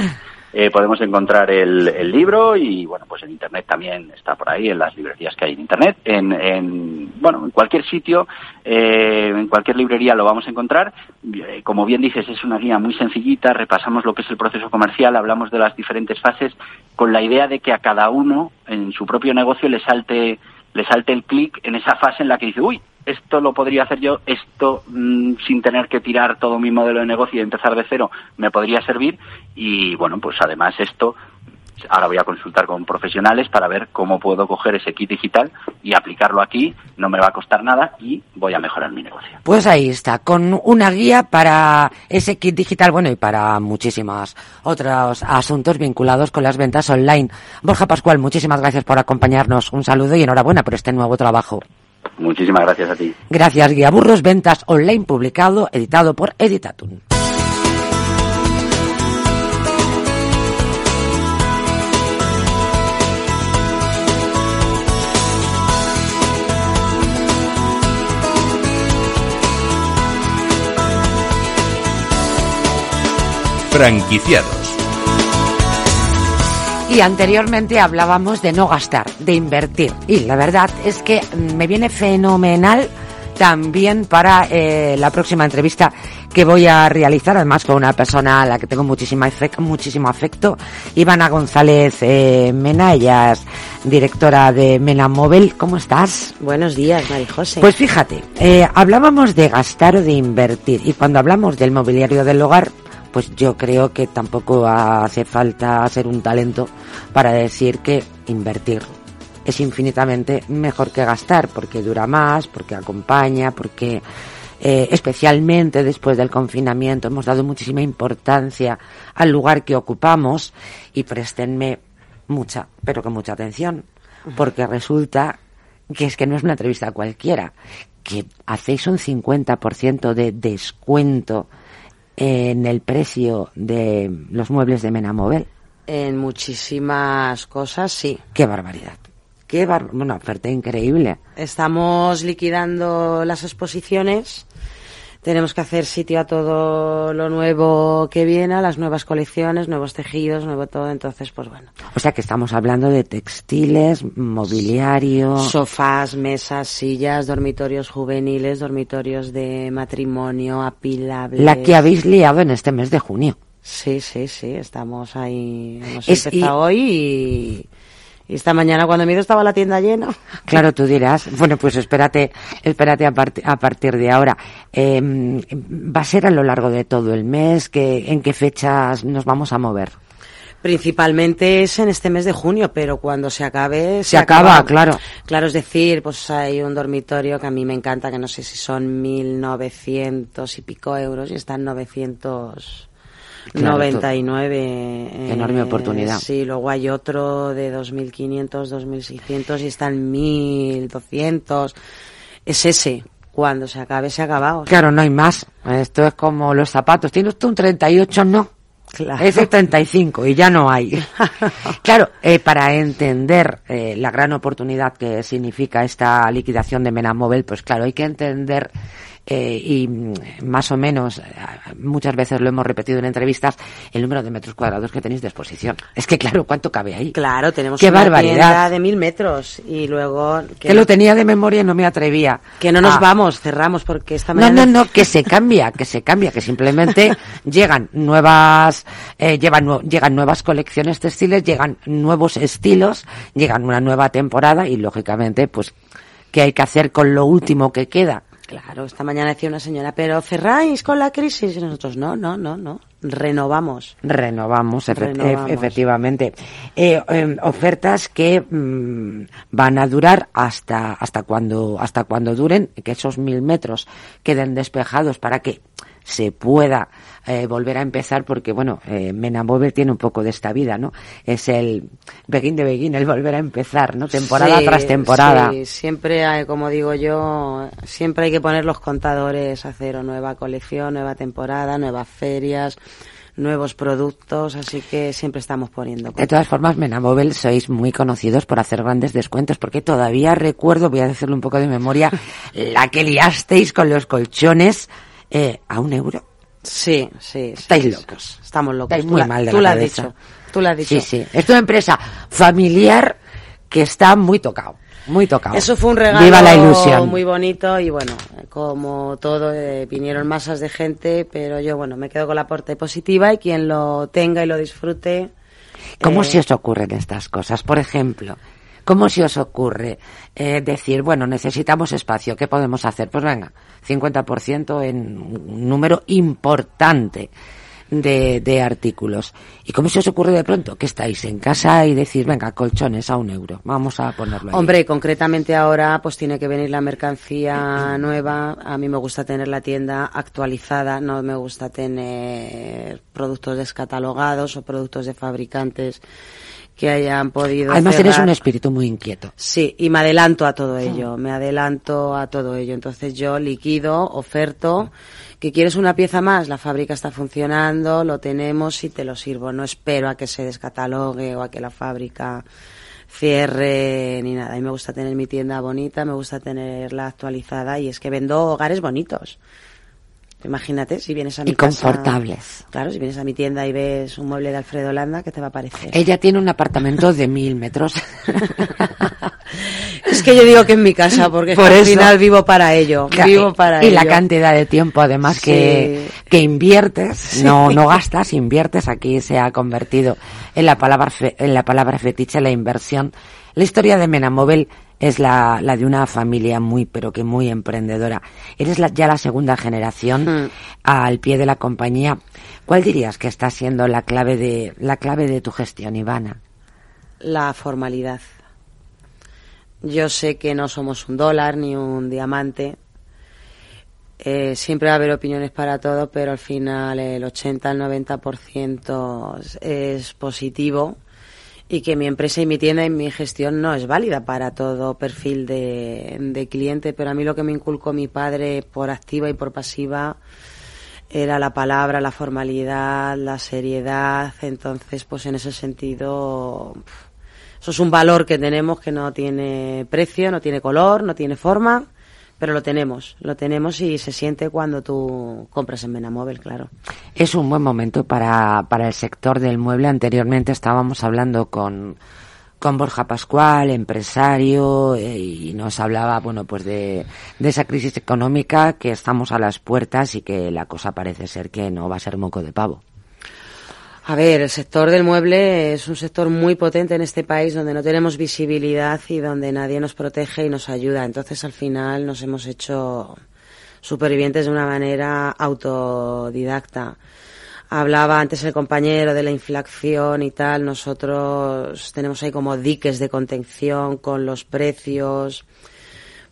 eh, podemos encontrar el, el, libro y bueno pues en internet también está por ahí en las librerías que hay en internet. En, en bueno en cualquier sitio eh, en cualquier librería lo vamos a encontrar. Eh, como bien dices es una guía muy sencillita repasamos lo que es el proceso comercial hablamos de las diferentes fases con la idea de que a cada uno en su propio negocio le salte le salte el clic en esa fase en la que dice uy esto lo podría hacer yo, esto mm, sin tener que tirar todo mi modelo de negocio y empezar de cero me podría servir y bueno, pues además esto ahora voy a consultar con profesionales para ver cómo puedo coger ese kit digital y aplicarlo aquí, no me va a costar nada y voy a mejorar mi negocio. Pues ahí está, con una guía para ese kit digital, bueno, y para muchísimos otros asuntos vinculados con las ventas online. Borja Pascual, muchísimas gracias por acompañarnos. Un saludo y enhorabuena por este nuevo trabajo. Muchísimas gracias a ti. Gracias, Guía Burros Ventas Online, publicado, editado por Editatum. Franquiciados y anteriormente hablábamos de no gastar, de invertir. Y la verdad es que me viene fenomenal también para eh, la próxima entrevista que voy a realizar, además con una persona a la que tengo muchísima muchísimo afecto, Ivana González eh, Mena, ella es directora de Mena Móvil. ¿Cómo estás? Buenos días, María José. Pues fíjate, eh, hablábamos de gastar o de invertir, y cuando hablamos del mobiliario del hogar, pues yo creo que tampoco hace falta ser un talento para decir que invertir es infinitamente mejor que gastar, porque dura más, porque acompaña, porque eh, especialmente después del confinamiento hemos dado muchísima importancia al lugar que ocupamos y préstenme mucha, pero con mucha atención, porque resulta que es que no es una entrevista cualquiera, que hacéis un 50% de descuento en el precio de los muebles de Menamobel? En muchísimas cosas, sí. Qué barbaridad. Qué bar bueno, oferta increíble. Estamos liquidando las exposiciones tenemos que hacer sitio a todo lo nuevo que viene, a las nuevas colecciones, nuevos tejidos, nuevo todo. Entonces, pues bueno. O sea que estamos hablando de textiles, mobiliario. Sofás, mesas, sillas, dormitorios juveniles, dormitorios de matrimonio, apilables. La que habéis liado en este mes de junio. Sí, sí, sí, estamos ahí. Hemos empezado hoy y y esta mañana cuando me he ido estaba la tienda llena. Claro, tú dirás, bueno, pues espérate, espérate a, a partir de ahora. Em, ¿Va a ser a lo largo de todo el mes? que ¿En qué fechas nos vamos a mover? Principalmente es en este mes de junio, pero cuando se acabe... Se, acaba, claro. Claro, es decir, pues hay un dormitorio que a mí me encanta, que no sé si son 1.900 y pico euros y están 900 99. enorme oportunidad. Sí, luego hay otro de 2.500, 2.600 y están 1.200. Es ese. Cuando se acabe, se ha acabado. Claro, no hay más. Esto es como los zapatos. ¿Tienes tú un 38? No. Claro. Es el 35 y ya no hay. claro, eh, para entender eh, la gran oportunidad que significa esta liquidación de Menamóvil, pues claro, hay que entender eh, y mm, más o menos, eh, muchas veces lo hemos repetido en entrevistas, el número de metros cuadrados que tenéis de exposición. Es que claro, ¿cuánto cabe ahí? Claro, tenemos Qué una barbaridad. tienda de mil metros y luego... Que lo tenía de memoria y no me atrevía. Que no nos Ah. vamos, cerramos porque esta No, mañana... no, no, que se cambia, que se cambia, que simplemente llegan nuevas, eh, llevan llegan nuevas colecciones textiles, llegan nuevos estilos, llegan una nueva temporada y lógicamente, pues, ¿qué hay que hacer con lo último que queda? Claro, esta mañana decía una señora, pero cerráis con la crisis y nosotros no, no, no, no, renovamos. Renovamos, efe- Renovamos. efectivamente. Eh, em, ofertas que mm, van a durar hasta, hasta cuando, hasta cuando duren, que esos mil metros queden despejados para que se pueda eh, volver a empezar porque bueno eh, Menamóvil tiene un poco de esta vida no es el begin de begin el volver a empezar no temporada Sí, tras temporada sí, siempre, hay, como digo yo, siempre hay que poner los contadores a cero. Nueva colección, nueva temporada, nuevas ferias, nuevos productos, así que siempre estamos poniendo. De todas formas, Menamóvil sois muy conocidos por hacer grandes descuentos, porque todavía recuerdo, voy a decirlo un poco de memoria, la que liasteis con los colchones eh, a un euro. Sí, sí. Estáis sí. locos. Estamos locos. Estáis muy la- mal de tú la lo has cabeza. dicho. Tú lo has dicho. Sí, sí. Es una empresa familiar que está muy tocado. Muy tocado. Eso fue un regalo Viva la ilusión. muy bonito y bueno, como todo, eh, vinieron masas de gente, pero yo bueno, me quedo con la parte positiva y quien lo tenga y lo disfrute. ¿Cómo eh, se os ocurren estas cosas? Por ejemplo, ¿cómo se os ocurre eh, decir, bueno, necesitamos espacio, ¿qué podemos hacer? Pues venga, 50% en un número importante de, de artículos. ¿Y cómo se os ocurre de pronto que estáis en casa y decir, venga, colchones a un euro, vamos a ponerlo ahí? Hombre, concretamente ahora pues tiene que venir la mercancía nueva. A mí me gusta tener la tienda actualizada, no me gusta tener productos descatalogados o productos de fabricantes que hayan podido Además, cerrar. eres un espíritu muy inquieto. Sí, y me adelanto a todo ello, me adelanto a todo ello. Entonces yo liquido, oferto, que quieres una pieza más, la fábrica está funcionando, lo tenemos y te lo sirvo. No espero a que se descatalogue o a que la fábrica cierre ni nada. A mí me gusta tener mi tienda bonita, me gusta tenerla actualizada y es que vendo hogares bonitos. Imagínate si vienes a mi Y casa- confortables. Claro, si vienes a mi tienda y ves un mueble de Alfredo Landa, ¿qué te va a parecer? Ella tiene un apartamento de mil metros. Es que yo digo que en mi casa, porque Por al final vivo para ello. Vivo para y ello. la cantidad de tiempo además que, Sí. que inviertes, Sí. no, no gastas, inviertes, aquí se ha convertido en la palabra, fe- en la palabra fetiche la inversión. La historia de Menamóvil es la, la de una familia muy, pero que muy emprendedora. Eres la- ya la segunda generación Mm. al pie de la compañía. ¿Cuál dirías que está siendo la clave de, la clave de tu gestión, Ivana? La formalidad. Yo sé que no somos un dólar ni un diamante. Eh, siempre va a haber opiniones para todo, pero al final el 80 al 90% es- es positivo y que mi empresa y mi tienda y mi gestión no es válida para todo perfil de, de cliente, pero a mí lo que me inculcó mi padre por activa y por pasiva era la palabra, la formalidad, la seriedad, entonces pues en ese sentido eso es un valor que tenemos que no tiene precio, no tiene color, no tiene forma, pero lo tenemos, lo tenemos y se siente cuando tú compras en Menamóvil, claro. Es un buen momento para, para el sector del mueble. Anteriormente estábamos hablando con, con Borja Pascual, empresario, eh, y nos hablaba, bueno, pues de, de esa crisis económica que estamos a las puertas y que la cosa parece ser que no va a ser moco de pavo. A ver, el sector del mueble es un sector muy potente en este país donde no tenemos visibilidad y donde nadie nos protege y nos ayuda. Entonces, al final, nos hemos hecho supervivientes de una manera autodidacta. Hablaba antes el compañero de la inflación y tal. Nosotros tenemos ahí como diques de contención con los precios.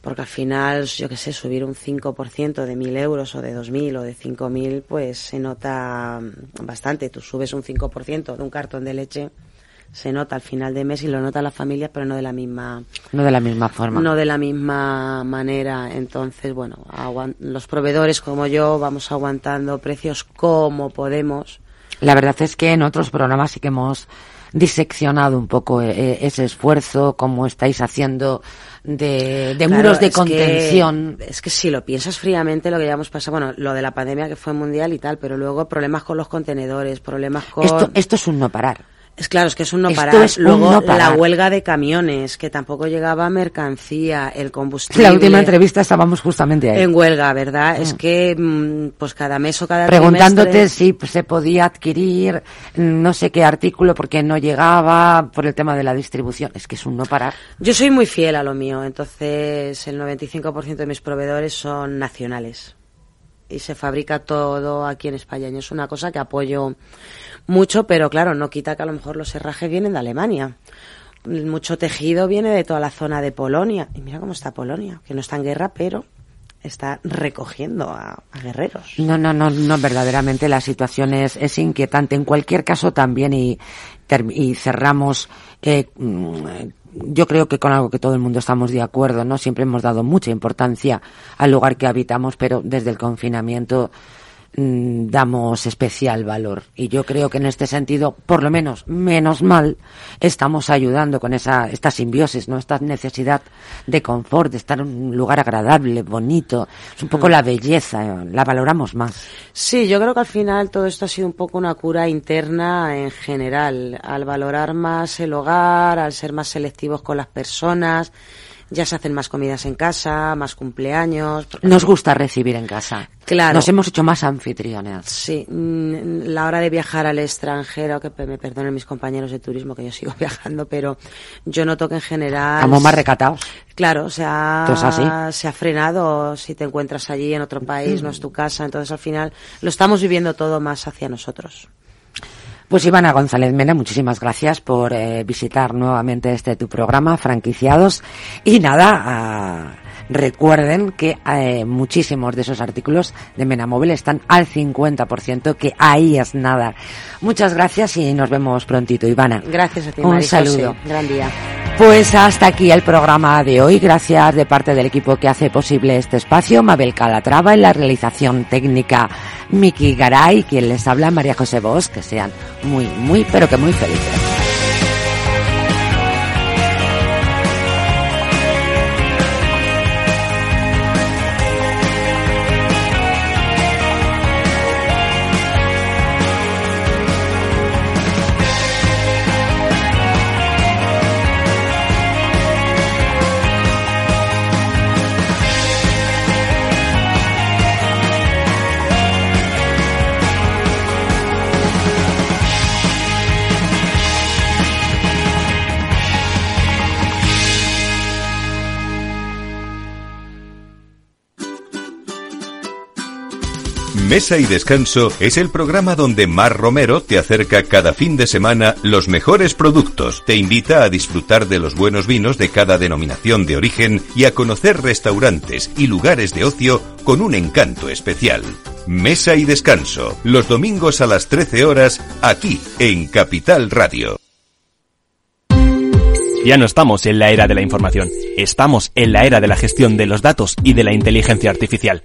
Porque al final, yo qué sé, subir un 5% de 1.000 euros o de 2.000 o de 5.000, pues se nota bastante. Tú subes un 5% de un cartón de leche, se nota al final de mes y lo nota la familia, pero no de la misma, No de la misma forma. no de la misma manera. Entonces, bueno, aguan- los proveedores como yo vamos aguantando precios como podemos. La verdad es que en otros programas sí que hemos diseccionado un poco eh, ese esfuerzo, cómo estáis haciendo de, de muros de contención. es que si lo piensas fríamente, lo que ya hemos pasado, bueno, lo de la pandemia que fue mundial y tal, pero luego problemas con los contenedores, problemas con... Esto, esto es un no parar. Es claro, es que es un no parar. Luego la huelga de camiones, que tampoco llegaba mercancía, el combustible. La última entrevista estábamos justamente ahí. En huelga, ¿verdad? Es mm. que mm, pues cada mes o cada Preguntándote si se podía adquirir mm, no sé qué artículo porque no llegaba por el tema de la distribución. Es que es un no parar. Yo soy muy fiel a lo mío, entonces el 95% de mis proveedores son nacionales. Y se fabrica todo aquí en España. Y es una cosa que apoyo mucho, pero claro, no quita que a lo mejor los herrajes vienen de Alemania. Mucho tejido viene de toda la zona de Polonia. Y mira cómo está Polonia, que no está en guerra, pero está recogiendo a, guerreros. No, no, no, no, verdaderamente la situación es, es inquietante. En cualquier caso también y, y cerramos, eh, mm, yo creo que con algo que todo el mundo estamos de acuerdo, ¿no? Siempre hemos dado mucha importancia al lugar que habitamos, pero desde el confinamiento Mm, damos especial valor. Y yo creo que en este sentido, por lo menos, menos mal, estamos ayudando con esa, esta simbiosis, ¿no? Esta necesidad de confort, de estar en un lugar agradable, bonito. Es un poco mm. la belleza, la valoramos más. Sí, yo creo que al final todo esto ha sido un poco una cura interna en general, al valorar más el hogar, al ser más selectivos con las personas ya se hacen más comidas en casa, más cumpleaños. Nos gusta recibir en casa. Claro. Nos hemos hecho más anfitriones. Sí, mm, la hora de viajar al extranjero, que me perdonen mis compañeros de turismo que yo sigo viajando, pero yo noto que en general... Estamos más recatados. Claro, o sea, se ha frenado si te encuentras allí en otro país, no es tu casa, entonces al final lo estamos viviendo todo más hacia nosotros. Pues Ivana González Mena, muchísimas gracias por eh, visitar nuevamente este tu programa, franquiciados. Y nada, recuerden que eh, muchísimos de esos artículos de Mena Móvil están al 50%, que ahí es nada. Muchas gracias y nos vemos prontito, Ivana. Gracias a ti, Un saludo. Gran día. Pues hasta aquí el programa de hoy. Gracias de parte del equipo que hace posible este espacio. Mabel Calatrava en la realización técnica. Miki Garay, quien les habla, María José Bosch. Que sean muy, muy, pero que muy felices. Mesa y Descanso es el programa donde Mar Romero te acerca cada fin de semana los mejores productos, te invita a disfrutar de los buenos vinos de cada denominación de origen y a conocer restaurantes y lugares de ocio con un encanto especial. Mesa y Descanso, los domingos a las 13 horas, aquí en Capital Radio. Ya no estamos en la era de la información, estamos en la era de la gestión de los datos y de la inteligencia artificial.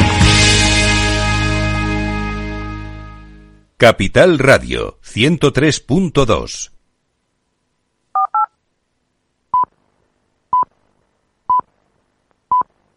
Capital Radio 103.2